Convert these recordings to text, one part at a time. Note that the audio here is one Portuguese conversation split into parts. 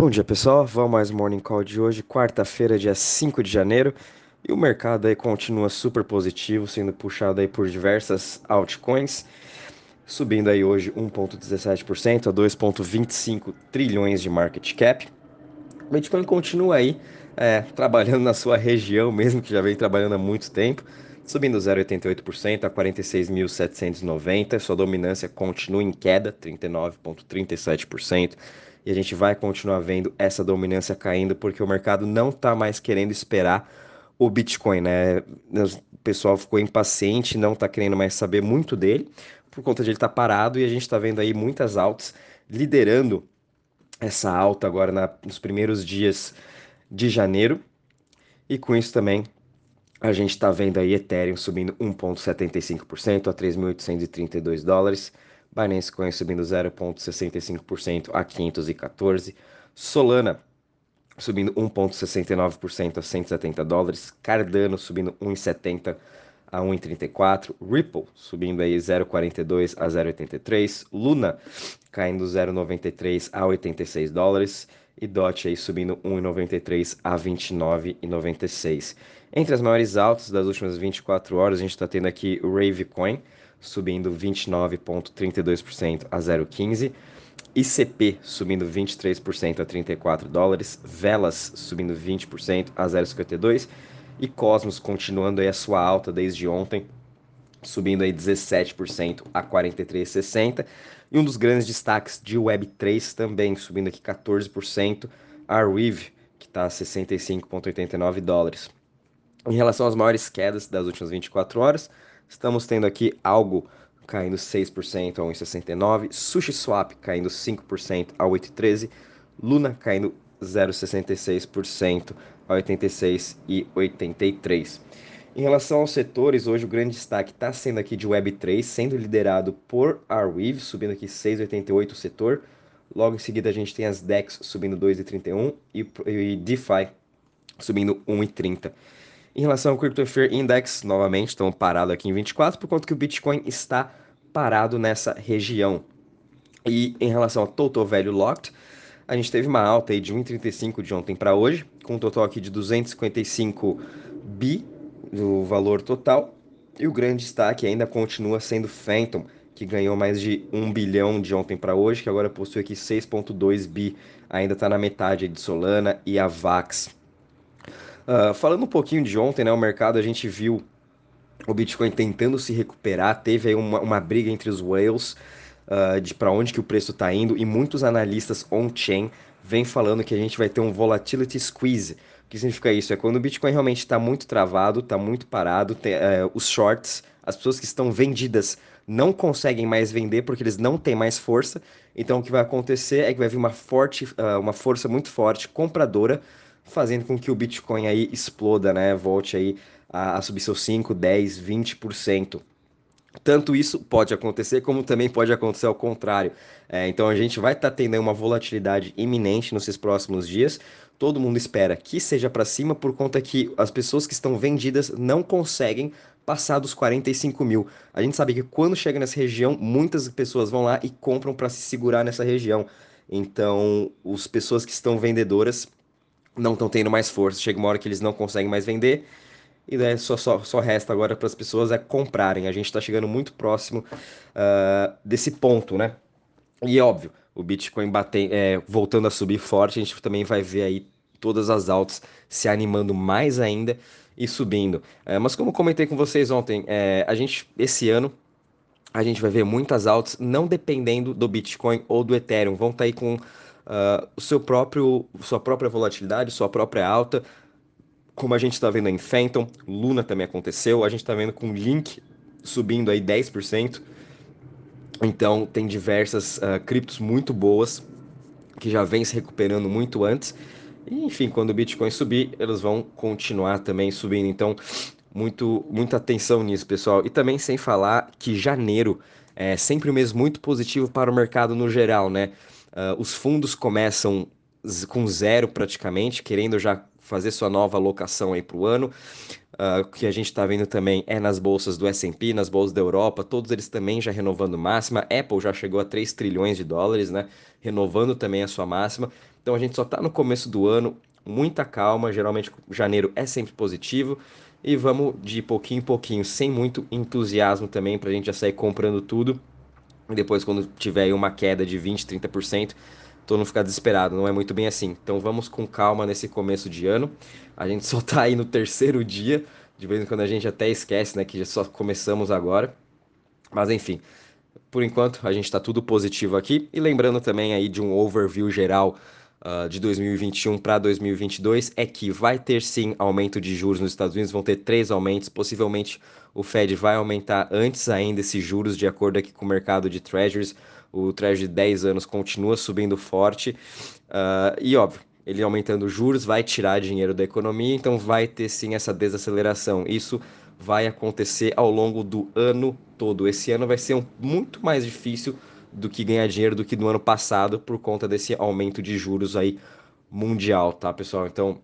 Bom dia pessoal, vamos mais Morning Call de hoje, quarta-feira, dia 5 de janeiro. E o mercado aí continua super positivo, sendo puxado aí por diversas altcoins, subindo aí hoje 1,17% a 2,25 trilhões de market cap. O Bitcoin continua aí é, trabalhando na sua região, mesmo que já vem trabalhando há muito tempo, subindo 0,88% a 46.790. Sua dominância continua em queda, 39,37% e a gente vai continuar vendo essa dominância caindo porque o mercado não está mais querendo esperar o Bitcoin, né? O pessoal ficou impaciente, não está querendo mais saber muito dele por conta de ele estar tá parado e a gente está vendo aí muitas altas liderando essa alta agora na, nos primeiros dias de janeiro e com isso também a gente está vendo aí Ethereum subindo 1,75% a 3.832 dólares. Binance Coin subindo 0,65% a 514. Solana subindo 1,69% a 170 dólares. Cardano subindo 1,70 a 1,34. Ripple subindo aí 0,42 a 0,83. Luna caindo 0,93 a 86 dólares. E DOT aí subindo 1,93 a 29,96. Entre as maiores altas das últimas 24 horas, a gente está tendo aqui o Ravecoin subindo 29,32% a 0,15%. ICP subindo 23% a 34 dólares, Velas subindo 20% a 0,52 e Cosmos continuando aí a sua alta desde ontem, subindo aí 17% a 43,60. E um dos grandes destaques de Web3 também subindo aqui 14%, a Arweave, que está a 65,89 dólares. Em relação às maiores quedas das últimas 24 horas, Estamos tendo aqui algo caindo 6% a 1,69, SushiSwap caindo 5% a 8,13, Luna caindo 0,66% a 86,83. Em relação aos setores, hoje o grande destaque está sendo aqui de Web3, sendo liderado por Arweave, subindo aqui 6,88 o setor. Logo em seguida a gente tem as DEX subindo 2,31 e, e DeFi subindo 1,30. Em relação ao Crypto Fear Index, novamente, estamos parados aqui em 24, por conta que o Bitcoin está parado nessa região. E em relação ao Total Value Locked, a gente teve uma alta aí de 1,35 de ontem para hoje, com um total aqui de 255 bi do valor total. E o grande destaque ainda continua sendo Phantom, que ganhou mais de 1 bilhão de ontem para hoje, que agora possui aqui 6,2 bi, ainda está na metade de Solana e a Vax. Uh, falando um pouquinho de ontem, né, o mercado a gente viu o Bitcoin tentando se recuperar, teve aí uma, uma briga entre os whales uh, de para onde que o preço está indo e muitos analistas on-chain vêm falando que a gente vai ter um volatility squeeze. O que significa isso? É quando o Bitcoin realmente está muito travado, está muito parado, tem, uh, os shorts, as pessoas que estão vendidas não conseguem mais vender porque eles não têm mais força. Então o que vai acontecer é que vai vir uma forte, uh, uma força muito forte compradora fazendo com que o Bitcoin aí exploda, né? Volte aí a, a subir seus 5, 10, 20%. Tanto isso pode acontecer, como também pode acontecer ao contrário. É, então a gente vai estar tá tendo uma volatilidade iminente nesses próximos dias. Todo mundo espera que seja para cima, por conta que as pessoas que estão vendidas não conseguem passar dos 45 mil. A gente sabe que quando chega nessa região, muitas pessoas vão lá e compram para se segurar nessa região. Então, as pessoas que estão vendedoras não estão tendo mais força. Chega uma hora que eles não conseguem mais vender e daí só, só, só resta agora para as pessoas é comprarem. A gente está chegando muito próximo uh, desse ponto, né? E é óbvio, o Bitcoin batem, é, voltando a subir forte, a gente também vai ver aí todas as altas se animando mais ainda e subindo. É, mas como comentei com vocês ontem, é, a gente esse ano a gente vai ver muitas altas, não dependendo do Bitcoin ou do Ethereum, vão estar tá aí com uh, o seu próprio, sua própria volatilidade, sua própria alta, como a gente está vendo em Phantom, Luna também aconteceu, a gente está vendo com Link subindo aí 10%. Então tem diversas uh, criptos muito boas que já vem se recuperando muito antes. E, enfim, quando o Bitcoin subir, eles vão continuar também subindo. Então, muito, muita atenção nisso, pessoal. E também sem falar que janeiro é sempre um mês muito positivo para o mercado no geral, né? Uh, os fundos começam com zero praticamente, querendo já fazer sua nova alocação aí para o ano. Uh, o que a gente está vendo também é nas bolsas do S&P, nas bolsas da Europa, todos eles também já renovando máxima. Apple já chegou a 3 trilhões de dólares, né? Renovando também a sua máxima. Então a gente só está no começo do ano, muita calma. Geralmente janeiro é sempre positivo e vamos de pouquinho em pouquinho, sem muito entusiasmo também, para a gente já sair comprando tudo. E depois, quando tiver uma queda de 20, 30%, todo mundo ficar desesperado. Não é muito bem assim. Então vamos com calma nesse começo de ano. A gente só está aí no terceiro dia. De vez em quando a gente até esquece, né, que já só começamos agora. Mas enfim, por enquanto a gente está tudo positivo aqui. E lembrando também aí de um overview geral uh, de 2021 para 2022 é que vai ter sim aumento de juros nos Estados Unidos, vão ter três aumentos, possivelmente o Fed vai aumentar antes ainda esses juros, de acordo aqui com o mercado de treasuries, o treasury de 10 anos continua subindo forte, uh, e óbvio, ele aumentando juros vai tirar dinheiro da economia, então vai ter sim essa desaceleração. Isso vai acontecer ao longo do ano todo. Esse ano vai ser um, muito mais difícil do que ganhar dinheiro do que no ano passado por conta desse aumento de juros aí mundial, tá, pessoal? Então,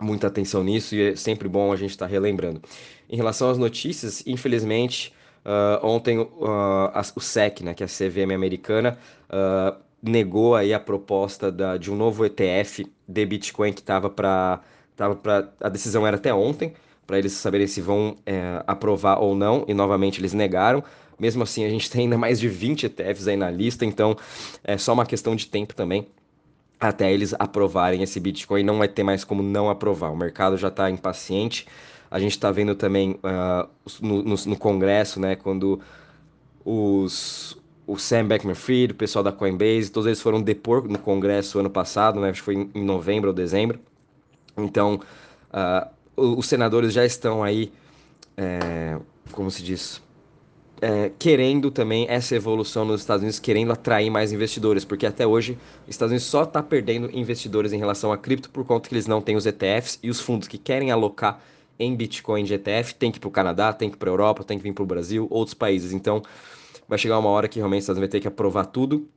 muita atenção nisso e é sempre bom a gente estar tá relembrando. Em relação às notícias, infelizmente, uh, ontem uh, a, o SEC, né, que é a CVM americana, uh, negou aí a proposta da, de um novo ETF de Bitcoin que estava para tava a decisão era até ontem para eles saberem se vão é, aprovar ou não e novamente eles negaram mesmo assim, a gente tem ainda mais de 20 ETFs aí na lista, então é só uma questão de tempo também até eles aprovarem esse Bitcoin. Não vai ter mais como não aprovar. O mercado já está impaciente. A gente está vendo também uh, no, no, no, Congresso, né, quando os, o Sam Beckman-Fried, o pessoal da Coinbase, todos eles foram depor no Congresso ano passado, né, acho que foi em, em novembro ou dezembro. Então, uh, os senadores já estão aí, é, como se diz, é, querendo também essa evolução nos Estados Unidos, querendo atrair mais investidores, porque até hoje os Estados Unidos só está perdendo investidores em relação a cripto por conta que eles não têm os ETFs e os fundos que querem alocar em Bitcoin de ETF tem que ir para o Canadá, tem que ir para a Europa, tem que vir para o Brasil, outros países. Então vai chegar uma hora que realmente os Estados Unidos vai ter que aprovar tudo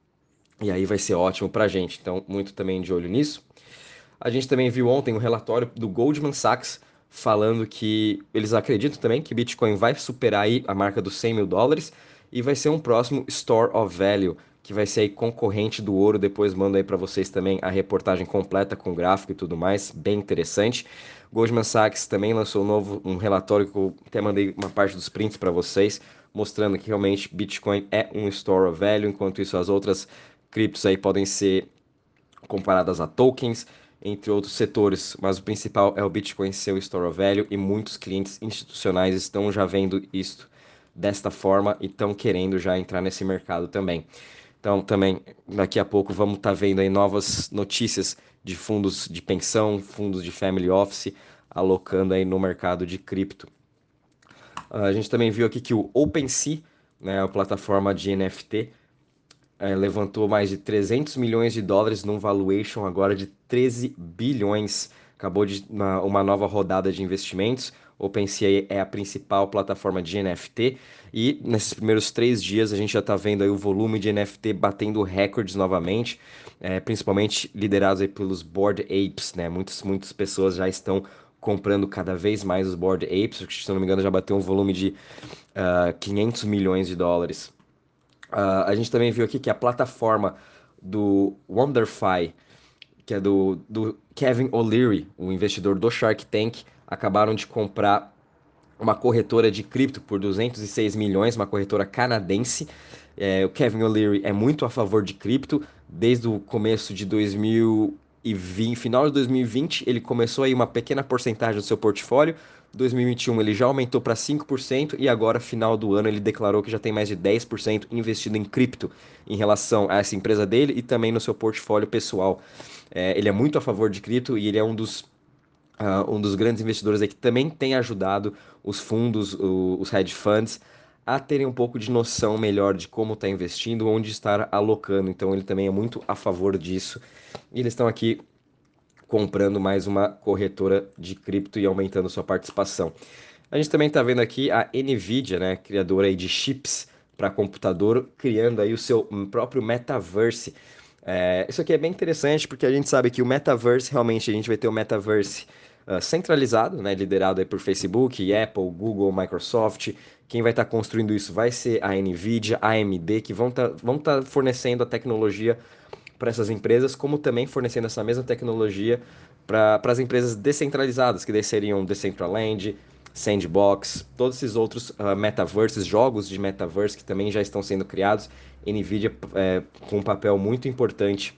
e aí vai ser ótimo para a gente. Então, muito também de olho nisso. A gente também viu ontem um relatório do Goldman Sachs falando que eles acreditam também que Bitcoin vai superar a marca dos 100 mil dólares e vai ser um próximo Store of Value, que vai ser concorrente do ouro. Depois mando aí para vocês também a reportagem completa com gráfico e tudo mais, bem interessante. Goldman Sachs também lançou um novo um relatório que eu até mandei uma parte dos prints para vocês, mostrando que realmente Bitcoin é um Store of Value, enquanto isso as outras criptos aí podem ser comparadas a tokens entre outros setores, mas o principal é o Bitcoin ser o store value e muitos clientes institucionais estão já vendo isto desta forma e estão querendo já entrar nesse mercado também. Então, também daqui a pouco vamos estar tá vendo aí novas notícias de fundos de pensão, fundos de family office alocando aí no mercado de cripto. Uh, a gente também viu aqui que o OpenSea, né, a plataforma de NFT, é, levantou mais de 300 milhões de dólares num valuation agora de 13 bilhões. Acabou de uma, uma nova rodada de investimentos. OpenSea é a principal plataforma de NFT e nesses primeiros três dias a gente já está vendo aí o volume de NFT batendo recordes novamente, é, principalmente liderados aí pelos Bored Apes, né? Muitas, muitas pessoas já estão comprando cada vez mais os Bored Apes, que se não me engano já bateu um volume de uh, ah, 500 milhões de dólares. Uh, a gente também viu aqui que a plataforma do WonderFi, que é do, do Kevin O'Leary, o investidor do Shark Tank, acabaram de comprar uma corretora de cripto por 206 milhões, uma corretora canadense. É, o Kevin O'Leary é muito a favor de cripto. Desde o começo de 2020, final de 2020, ele começou aí uma pequena porcentagem do seu portfólio 2021 ele já aumentou para 5% e agora, final do ano, ele declarou que já tem mais de 10% investido em cripto em relação a essa empresa dele e também no seu portfólio pessoal. É, ele é muito a favor de cripto e ele é um dos, uh, um dos grandes investidores aí que também tem ajudado os fundos, o, os hedge funds, a terem um pouco de noção melhor de como está investindo, onde estar alocando. Então ele também é muito a favor disso. E eles estão aqui comprando mais uma corretora de cripto e aumentando sua participação. A gente também está vendo aqui a Nvidia, né, criadora de chips para computador, criando aí o seu próprio metaverse. É, isso aqui é bem interessante porque a gente sabe que o metaverse, realmente, a gente vai ter o metaverse uh, centralizado, né, liderado por Facebook, Apple, Google, Microsoft. Quem vai estar tá construindo isso vai ser a Nvidia, a AMD, que vão estar tá, vão tá fornecendo a tecnologia para essas empresas, como também fornecendo essa mesma tecnologia para as empresas descentralizadas, que daí seriam Decentraland, Sandbox, todos esses outros uh, metaverses, jogos de metaverse que também já estão sendo criados. Nvidia é, com um papel muito importante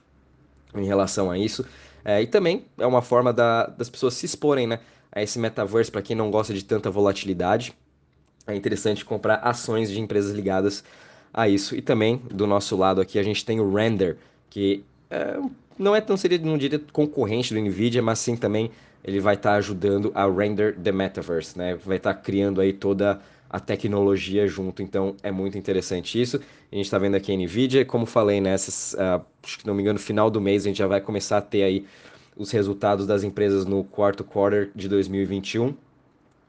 em relação a isso. É, e também é uma forma da, das pessoas se exporem né, a esse metaverse, para quem não gosta de tanta volatilidade. É interessante comprar ações de empresas ligadas a isso. E também, do nosso lado aqui, a gente tem o Render, que é, não é tão, seria, não diria concorrente do NVIDIA, mas sim também ele vai estar tá ajudando a render the metaverse, né? Vai estar tá criando aí toda a tecnologia junto, então é muito interessante isso. A gente está vendo aqui a NVIDIA, como falei, né, uh, acho que não me engano, no final do mês a gente já vai começar a ter aí os resultados das empresas no quarto quarter de 2021.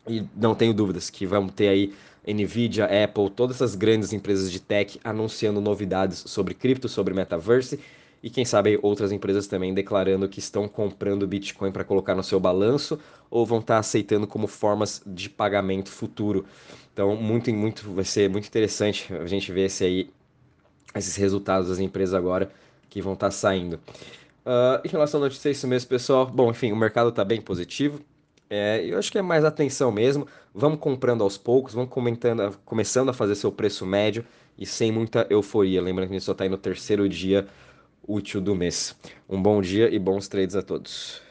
E não tenho dúvidas que vamos ter aí Nvidia, Apple, todas essas grandes empresas de tech anunciando novidades sobre cripto, sobre metaverse e quem sabe outras empresas também declarando que estão comprando Bitcoin para colocar no seu balanço ou vão estar tá aceitando como formas de pagamento futuro. Então, muito, muito, vai ser muito interessante a gente ver esse aí, esses resultados das empresas agora que vão estar tá saindo. Uh, em relação à notícia, é isso mesmo, pessoal. Bom, enfim, o mercado está bem positivo. É, eu acho que é mais atenção mesmo. Vamos comprando aos poucos, vamos comentando, começando a fazer seu preço médio e sem muita euforia. Lembrando que a gente só está aí no terceiro dia útil do mês. Um bom dia e bons trades a todos.